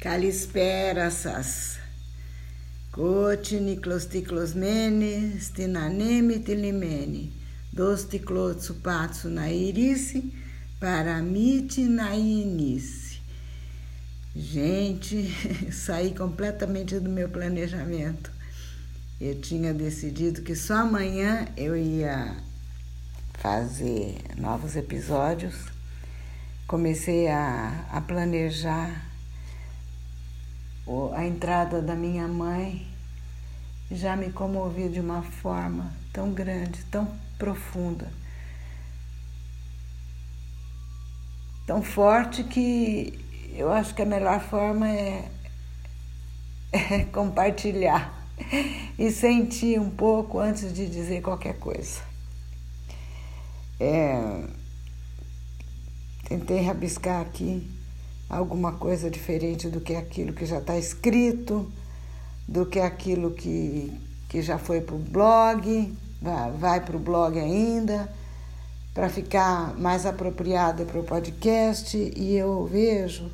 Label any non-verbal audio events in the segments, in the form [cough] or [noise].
Calisperasas, cotiniclos ticlosmene, stinaneme tilimene, dos ticlotsupatsu na irice, paramite na inice. Gente, [laughs] saí completamente do meu planejamento. Eu tinha decidido que só amanhã eu ia fazer novos episódios. Comecei a, a planejar a entrada da minha mãe já me comovia de uma forma tão grande, tão profunda, tão forte que eu acho que a melhor forma é, [laughs] é compartilhar e sentir um pouco antes de dizer qualquer coisa. É, tentei rabiscar aqui alguma coisa diferente do que aquilo que já está escrito, do que aquilo que, que já foi para o blog, vai, para o blog ainda, para ficar mais apropriada para o podcast. E eu vejo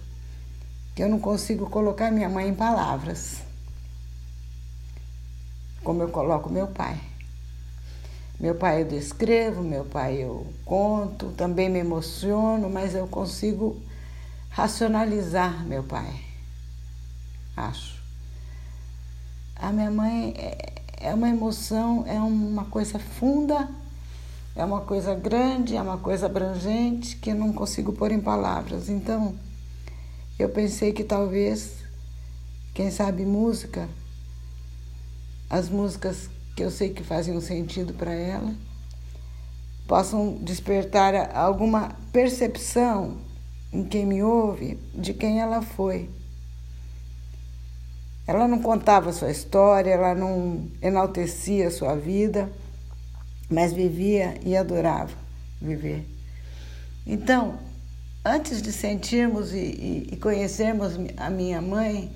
que eu não consigo colocar minha mãe em palavras, como eu coloco meu pai. Meu pai eu descrevo, meu pai eu conto, também me emociono, mas eu consigo racionalizar meu pai. Acho. A minha mãe é, é uma emoção, é uma coisa funda, é uma coisa grande, é uma coisa abrangente que eu não consigo pôr em palavras. Então, eu pensei que talvez, quem sabe música, as músicas que eu sei que fazem um sentido para ela, possam despertar alguma percepção em quem me ouve de quem ela foi. Ela não contava sua história, ela não enaltecia sua vida, mas vivia e adorava viver. Então, antes de sentirmos e, e, e conhecermos a minha mãe,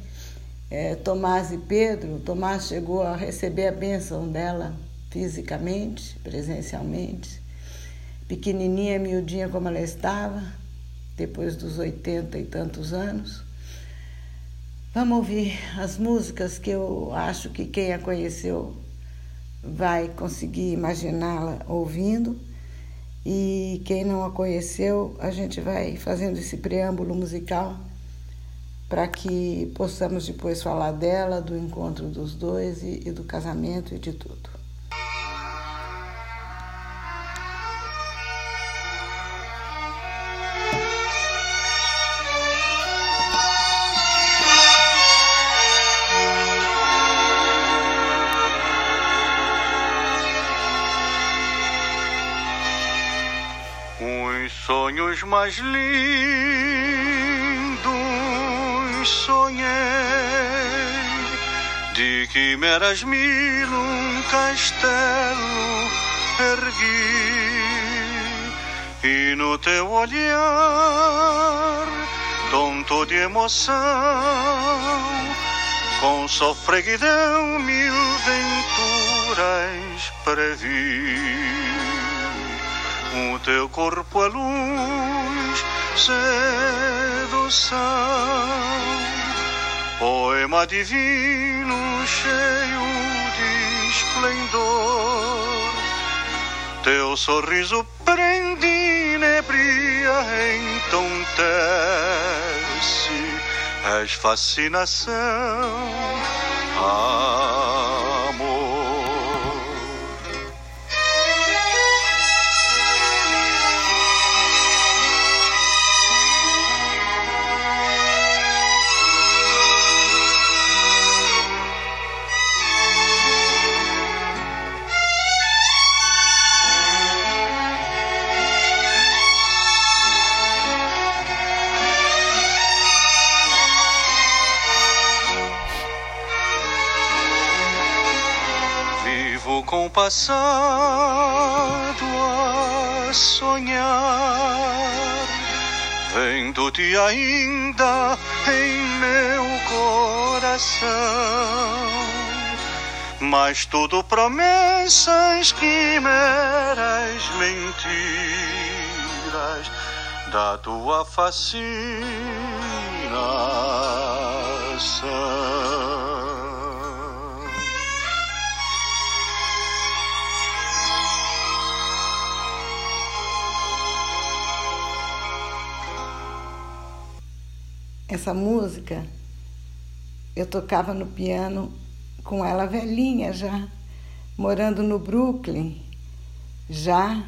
é, Tomás e Pedro, Tomás chegou a receber a bênção dela fisicamente, presencialmente, pequenininha, miudinha como ela estava, depois dos oitenta e tantos anos. Vamos ouvir as músicas que eu acho que quem a conheceu vai conseguir imaginá-la ouvindo. E quem não a conheceu, a gente vai fazendo esse preâmbulo musical para que possamos depois falar dela, do encontro dos dois e, e do casamento e de tudo. Sonhos mais lindos sonhei. De quimeras mil um castelo ergui. E no teu olhar tonto de emoção com sofreguidão mil venturas previ o teu corpo é luz, sedução, poema divino cheio de esplendor. Teu sorriso prende nebria, entontece, és fascinação. Amor. Passado a sonhar, vendo-te ainda em meu coração. Mas tudo promessas, quimeras, mentiras da tua fascinação. Essa música eu tocava no piano com ela velhinha já, morando no Brooklyn já,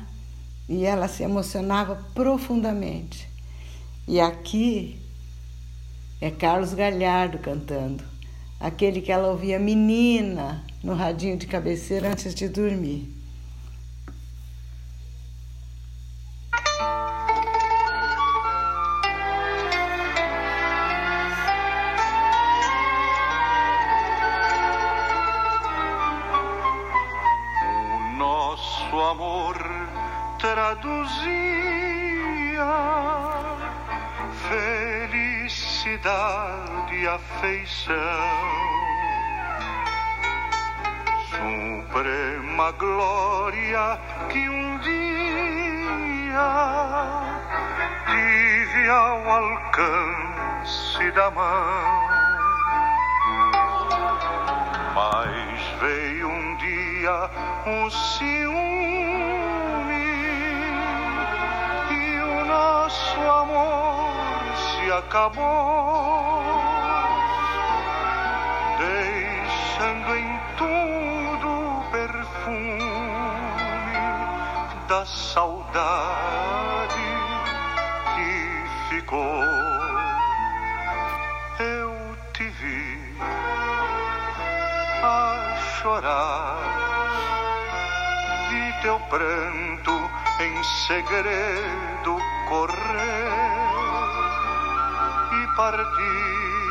e ela se emocionava profundamente. E aqui é Carlos Galhardo cantando, aquele que ela ouvia menina no radinho de cabeceira antes de dormir. Da saudade que ficou. Eu te vi a chorar, vi teu pranto em segredo correr e partir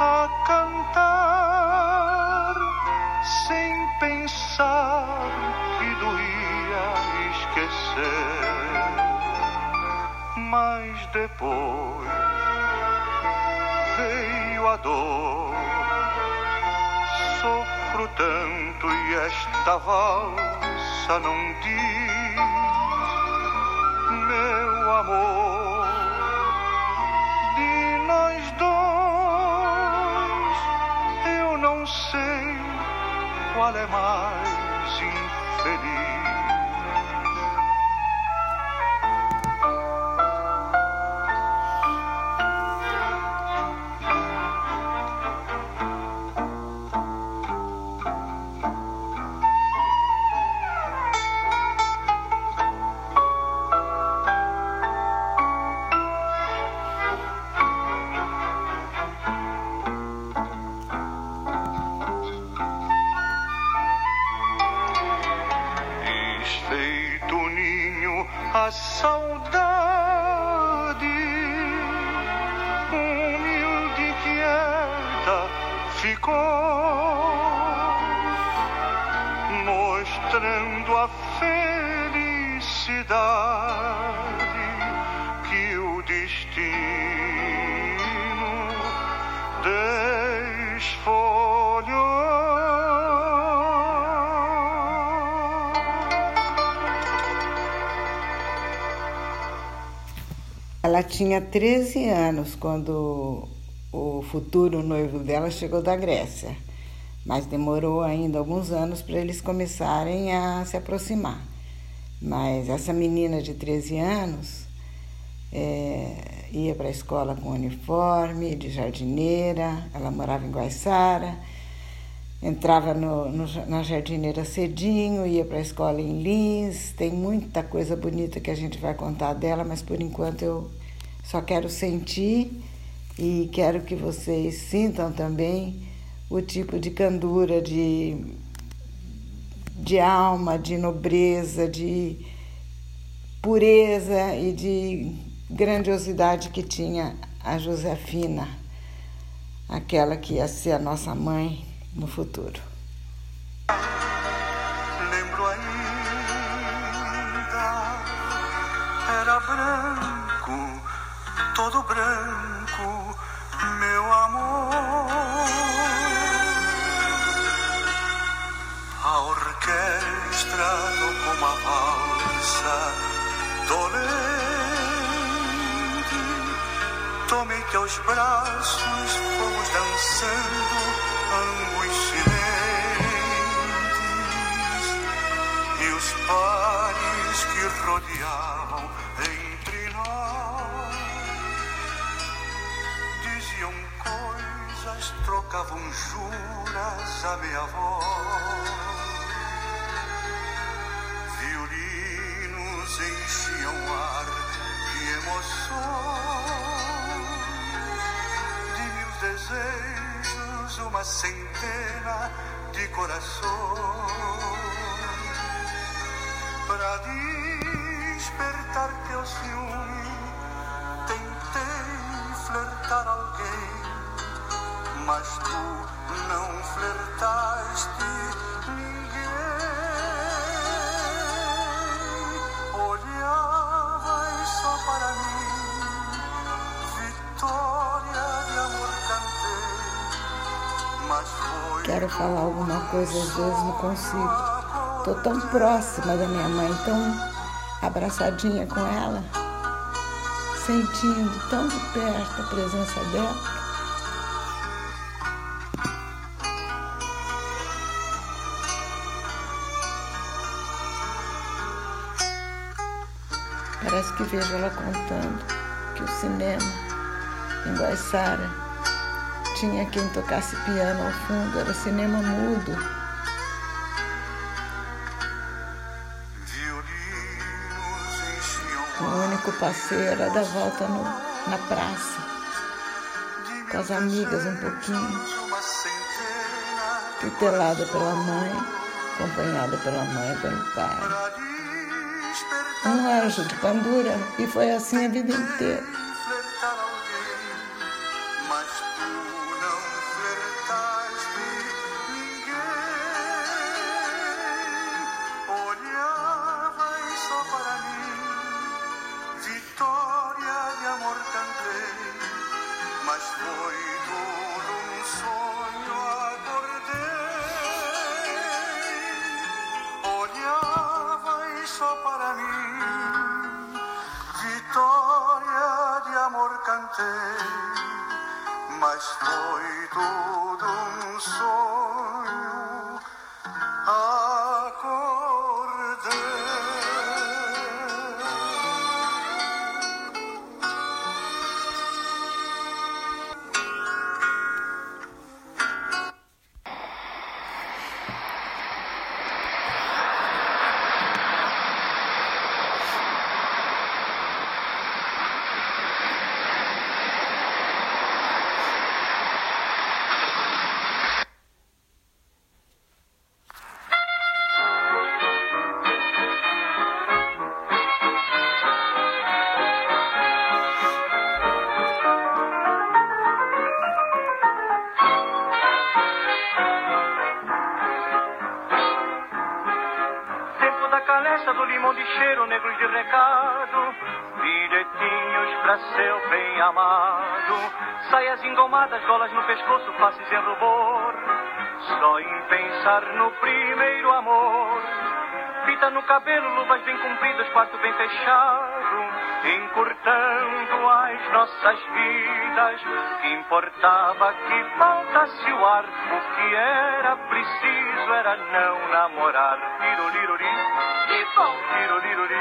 a cantar sem pensar doía esquecer. Mas depois veio a dor. Sofro tanto e esta valsa não diz, meu amor, de nós dois sei qual é mais tinha 13 anos quando o futuro noivo dela chegou da Grécia, mas demorou ainda alguns anos para eles começarem a se aproximar. Mas essa menina de 13 anos é, ia para a escola com uniforme de jardineira, ela morava em Guaiçara, entrava no, no, na jardineira cedinho, ia para a escola em Lins. Tem muita coisa bonita que a gente vai contar dela, mas por enquanto eu só quero sentir e quero que vocês sintam também o tipo de candura, de, de alma, de nobreza, de pureza e de grandiosidade que tinha a Josefina, aquela que ia ser a nossa mãe no futuro. Uma valsa dolente Tomei teus braços, fomos dançando, ambos silentes, e os pares que rodeavam entre nós diziam coisas, trocavam juras a minha voz. Enchiam o ar de emoções, de mil desejos, uma centena de corações. Para despertar teu ciúme, tentei flertar alguém, mas tu não flertaste Quero falar alguma coisa, às vezes não consigo. Tô tão próxima da minha mãe, tão abraçadinha com ela, sentindo tão de perto a presença dela. Parece que vejo ela contando que o cinema em Guaiçara tinha quem tocasse piano ao fundo, era cinema mudo. O único passeio era dar volta no, na praça, com as amigas um pouquinho, tutelada pela mãe, acompanhada pela mãe e pelo pai. Um anjo de pandura, e foi assim a vida inteira. Seu bem amado, saias engomadas, golas no pescoço, faces em rubor, só em pensar no primeiro amor. Fita no cabelo, luvas bem compridas, quarto bem fechado, encurtando as nossas vidas. Que importava que faltasse o ar, o que era preciso era não namorar. Tirolirori, tirolirori,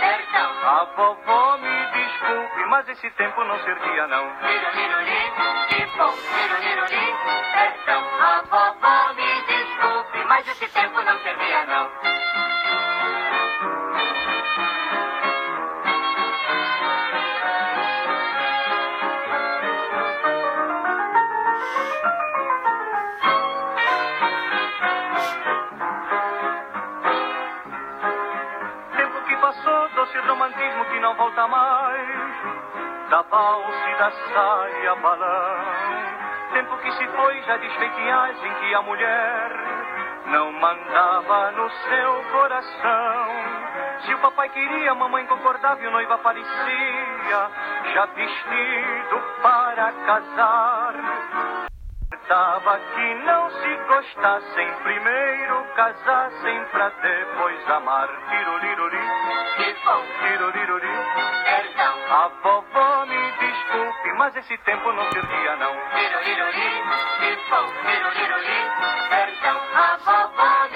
Perdão, a vovó me desculpe, mas esse tempo não servia não. tiroliroli, que bom, tiroliroli, perdão, a vovó me desculpe, mas esse tempo não servia não. Não volta mais. Da valsa e da saia balão. Tempo que se foi, já desfeitiais em que a mulher não mandava no seu coração. Se o papai queria, a mamãe concordava e o noivo aparecia, já vestido para casar. Importava que não se gostassem. Primeiro, casassem pra depois amar. Tirolirori, Que bom, tirolirori. perdão, A vovó me desculpe, mas esse tempo não perdia não. Liroliroli, pipom, liroliroli, perdão, a vovó me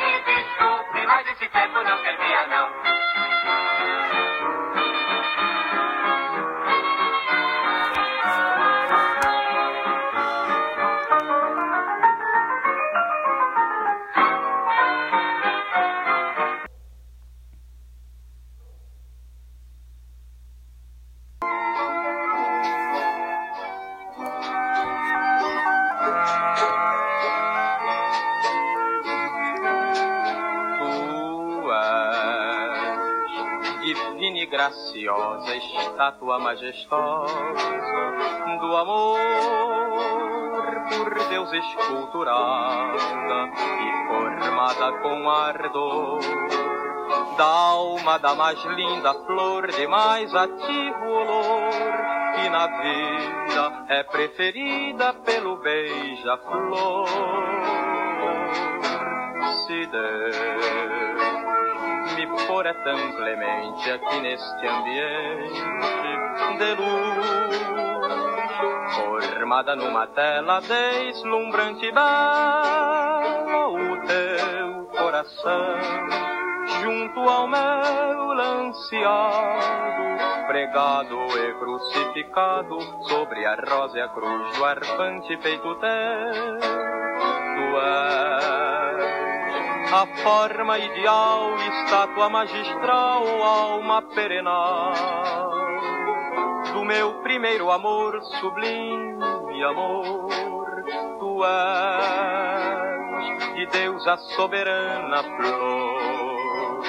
graciosa, estátua majestosa do amor por Deus esculturada e formada com ardor. Da alma da mais linda flor de mais ativo olor que na vida é preferida pelo beija-flor. Se Deus me for é tão clemente aqui neste ambiente de luz, formada numa tela deslumbrante e bela, o teu coração junto ao meu lanceado, pregado e crucificado sobre a rosa e a cruz do arfante peito teu. Tu és a forma ideal, estátua magistral, alma perenal do meu primeiro amor, sublime amor. Tu és de Deus a soberana flor.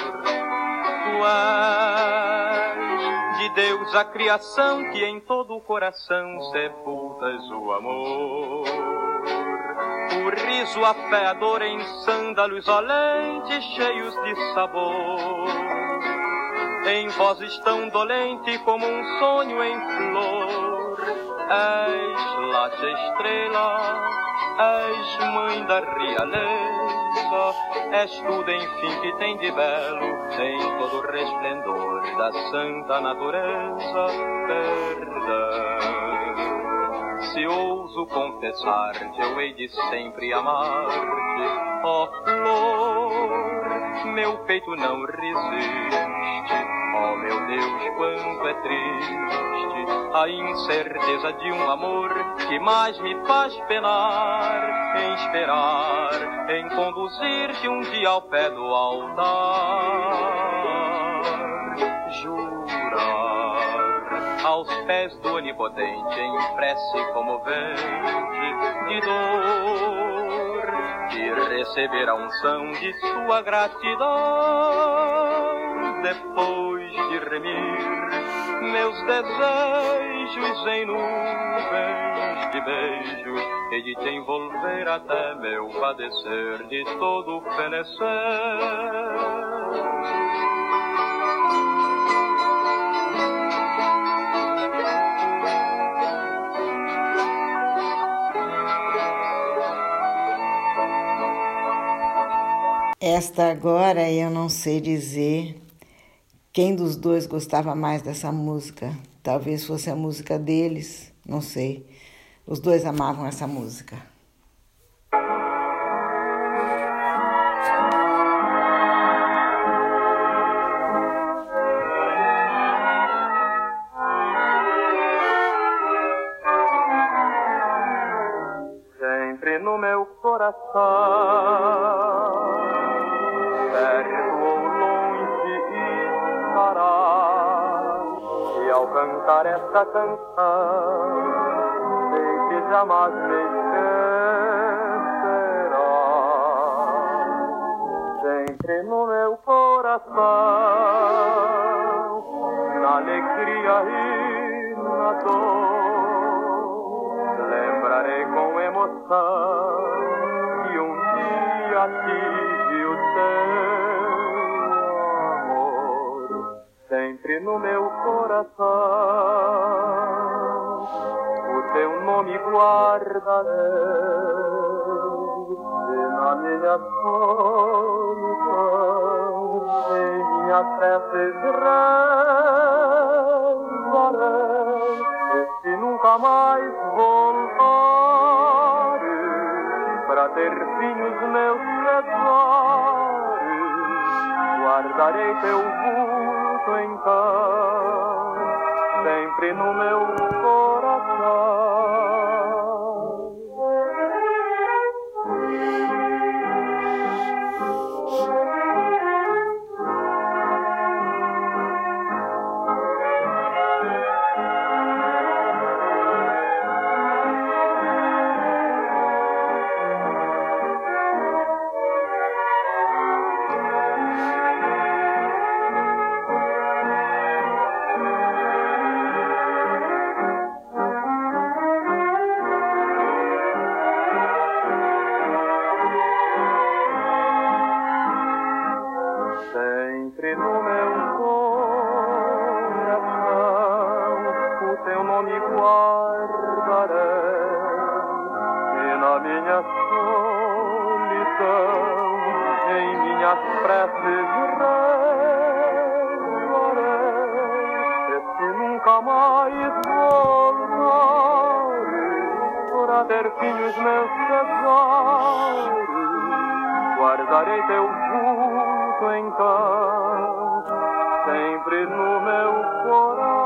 Tu és de Deus a criação que em todo o coração sepultas o amor. Riso, a fé, a dor em sândalos olentes cheios de sabor. Em vozes tão dolente como um sonho em flor. És late estrela, és mãe da realeza, és tudo enfim que tem de belo em todo o resplendor da santa natureza. Perdão. Se ouso confessar-te, eu hei de sempre amar-te, ó flor, meu peito não resiste, ó meu Deus, quanto é triste a incerteza de um amor que mais me faz penar, em esperar, em conduzir-te um dia ao pé do altar. Aos pés do onipotente em prece comovente de dor, de receber a unção de sua gratidão, depois de remir meus desejos em nuvens de beijos e de te envolver até meu padecer de todo fenecer. Esta agora eu não sei dizer quem dos dois gostava mais dessa música. Talvez fosse a música deles, não sei. Os dois amavam essa música. Coração. O teu nome guardarei e na minha solidão, em minha prece rezarei. E se nunca mais voltares para ter fim os meus pesares. Guardarei teu vulto então, sempre no meu coração. Sempre no meu coração o teu nome guardarei. E na minha solidão em minhas preces rezarei se nunca mais voltares para ter fim os meus pesares guardarei teu então, sempre no meu coração.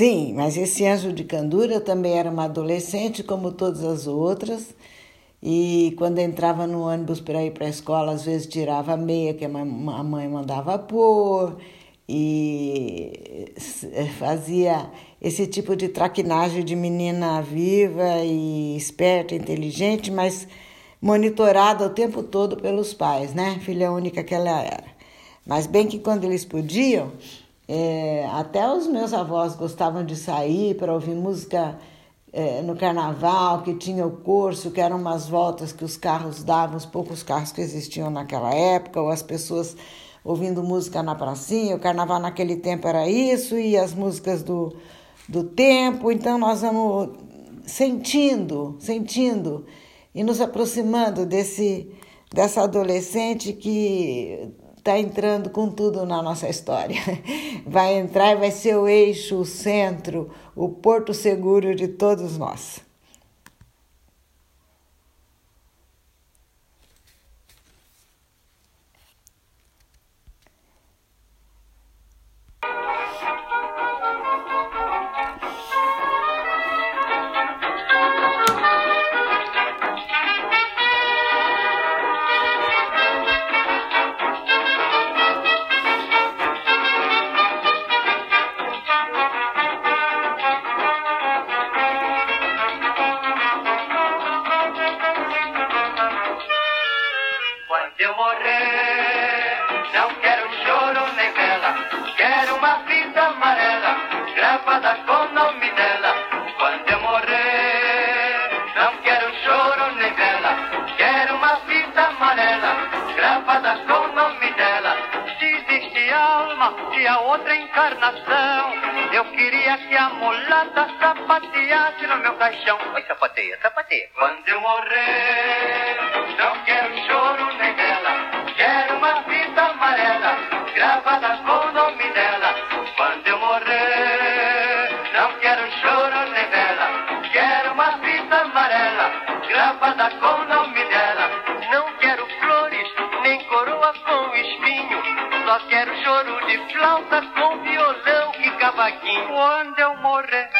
Sim, mas esse anjo de candura também era uma adolescente, como todas as outras. E quando entrava no ônibus para ir para a escola, às vezes tirava a meia que a mãe mandava pôr e fazia esse tipo de traquinagem de menina viva e esperta, inteligente, mas monitorada o tempo todo pelos pais, né? Filha única que ela era. Mas bem que quando eles podiam, é, até os meus avós gostavam de sair para ouvir música é, no carnaval, que tinha o curso, que eram umas voltas que os carros davam, os poucos carros que existiam naquela época, ou as pessoas ouvindo música na pracinha. O carnaval naquele tempo era isso, e as músicas do, do tempo. Então nós vamos sentindo, sentindo e nos aproximando desse dessa adolescente que está entrando com tudo na nossa história. [laughs] Vai entrar e vai ser o eixo, o centro, o porto seguro de todos nós. Morrer, não quero choro nem vela, quero uma fita amarela, gravada com o nome dela. Quando eu morrer, não quero choro nem vela, quero uma fita amarela, gravada com o nome dela. Se existe alma e a outra encarnação, eu queria que a mulata sapateasse no meu caixão. Oi, sapateia, sapateia. Quando eu morrer, não quero choro nem vela, quero uma fita amarela, gravada com o nome dela. Quando eu morrer, não quero choro nem vela, quero uma fita amarela, gravada com o nome dela. Não quero flores, nem coroa com espinho, só quero choro de flauta com violão e cavaquinho. Quando eu morrer.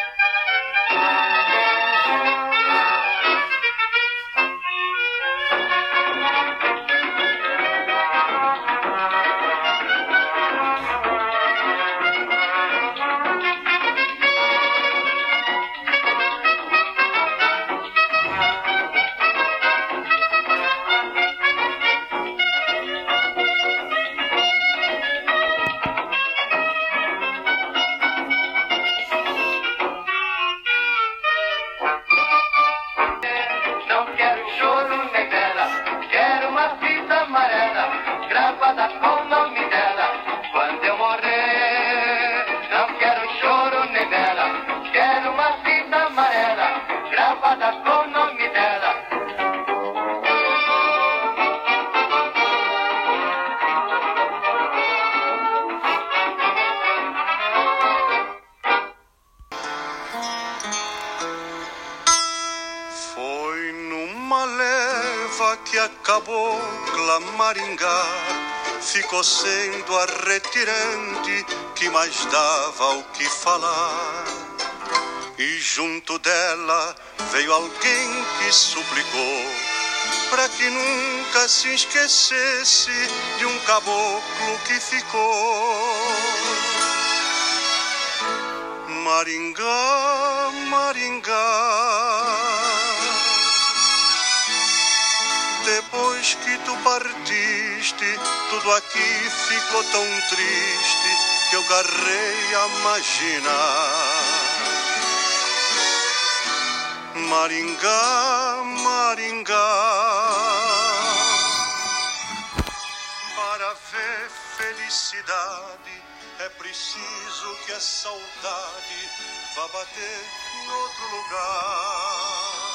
A retirante que mais dava o que falar. E junto dela veio alguém que suplicou para que nunca se esquecesse de um caboclo que ficou. Maringá, Maringá. Depois que tu partiste, tudo aqui ficou tão triste que eu garrei a imaginar. Maringá, Maringá. Para ver felicidade é preciso que a saudade vá bater em outro lugar.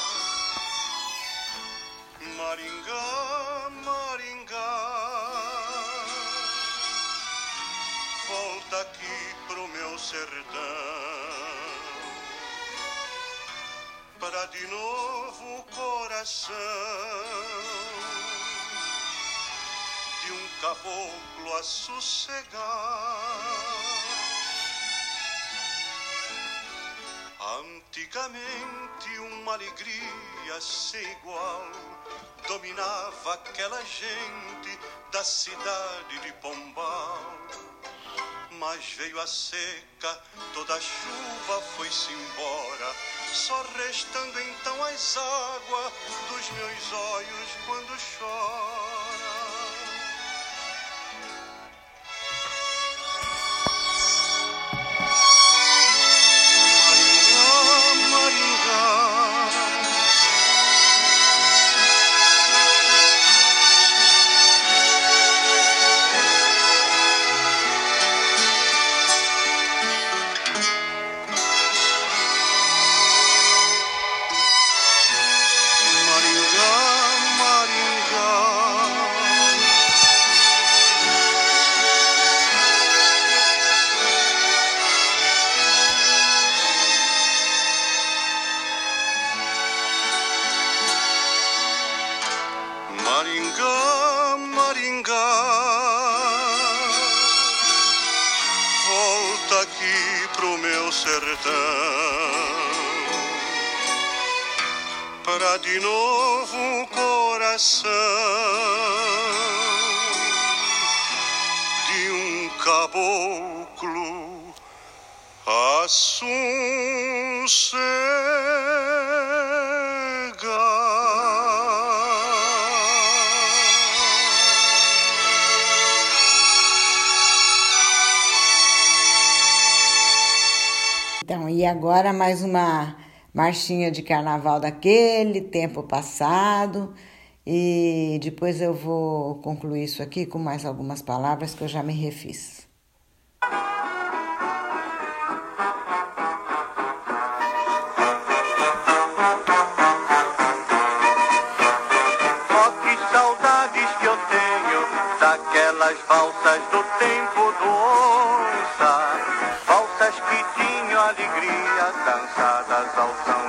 Maringá, Maringá. Volta aqui pro meu sertão para de novo o coração de um caboclo a sossegar. Antigamente uma alegria sem igual dominava aquela gente da cidade de Pombal. Mas veio a seca, toda a chuva foi-se embora, só restando então as águas dos meus olhos quando chora. E agora mais uma marchinha de carnaval daquele tempo passado. E depois eu vou concluir isso aqui com mais algumas palavras que eu já me refiz. Tenho daquelas valsas do tempo do onça. Valsas que alegria, dançadas ao som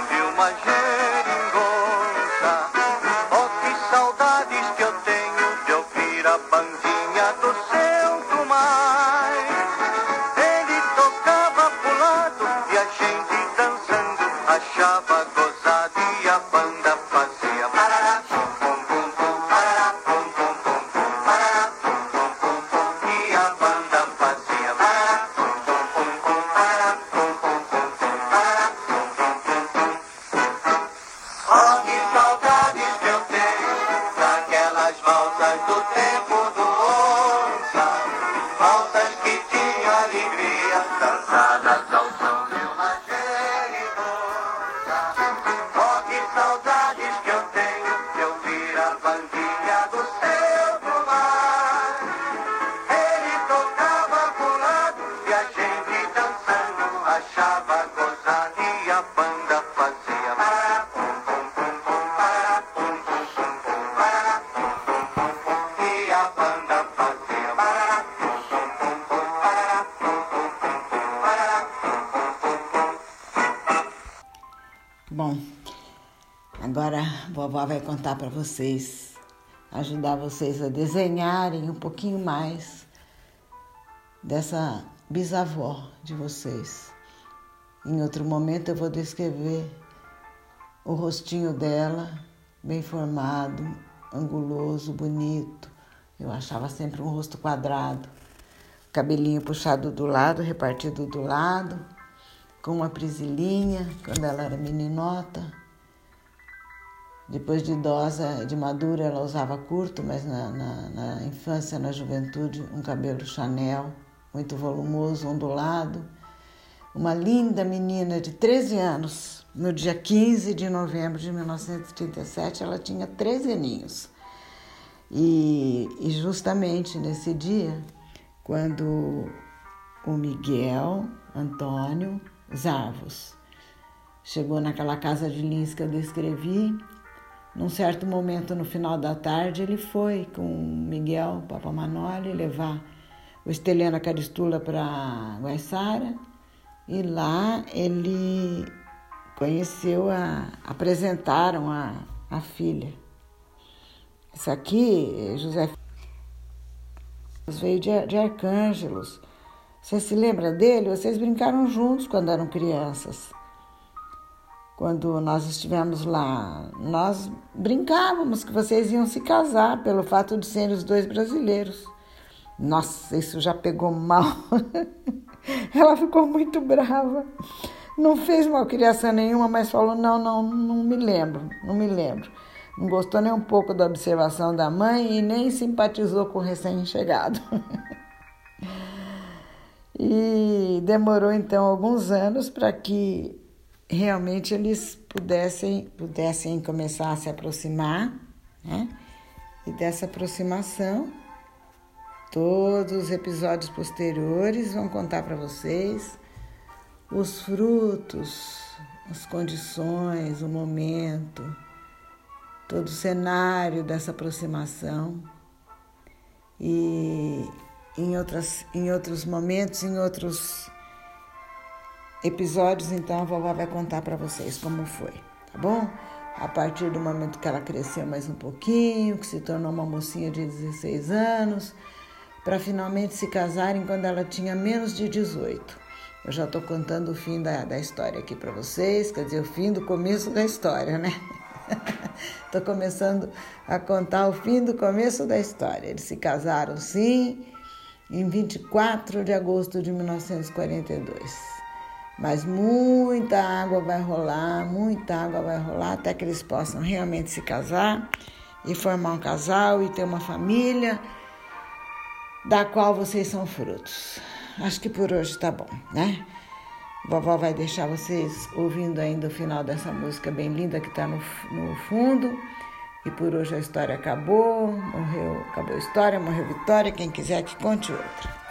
contar para vocês ajudar vocês a desenharem um pouquinho mais dessa bisavó de vocês. Em outro momento eu vou descrever o rostinho dela, bem formado, anguloso, bonito. Eu achava sempre um rosto quadrado, cabelinho puxado do lado, repartido do lado, com uma prisilinha quando ela era meninota. Depois de idosa, de madura, ela usava curto, mas na, na, na infância, na juventude, um cabelo Chanel, muito volumoso, ondulado. Uma linda menina de 13 anos, no dia 15 de novembro de 1937, ela tinha 13 aninhos. E, e justamente nesse dia, quando o Miguel Antônio Zavos chegou naquela casa de Lins que eu descrevi, num certo momento no final da tarde, ele foi com Miguel Papamanoli levar o Estelena Caristula para Guaiçara e lá ele conheceu a. apresentaram a, a filha. Isso aqui, José veio de, de Arcângelos. Você se lembra dele? Vocês brincaram juntos quando eram crianças. Quando nós estivemos lá, nós brincávamos que vocês iam se casar pelo fato de serem os dois brasileiros. Nossa, isso já pegou mal. [laughs] Ela ficou muito brava. Não fez malcriação nenhuma, mas falou: não, não, não me lembro, não me lembro. Não gostou nem um pouco da observação da mãe e nem simpatizou com o recém-chegado. [laughs] e demorou então alguns anos para que realmente eles pudessem, pudessem começar a se aproximar, né? E dessa aproximação, todos os episódios posteriores vão contar para vocês os frutos, as condições, o momento, todo o cenário dessa aproximação. E em, outras, em outros momentos, em outros episódios, então a vovó vai contar para vocês como foi, tá bom? A partir do momento que ela cresceu mais um pouquinho, que se tornou uma mocinha de 16 anos, para finalmente se casarem quando ela tinha menos de 18. Eu já estou contando o fim da, da história aqui para vocês, quer dizer, o fim do começo da história, né? [laughs] Estou começando a contar o fim do começo da história. Eles se casaram, sim, em 24 de agosto de 1942. Mas muita água vai rolar, muita água vai rolar até que eles possam realmente se casar e formar um casal e ter uma família da qual vocês são frutos acho que por hoje tá bom, né? Vovó vai deixar vocês ouvindo ainda o final dessa música bem linda que está no, no fundo. E por hoje a história acabou, morreu, acabou a história, morreu Vitória. Quem quiser que conte outra.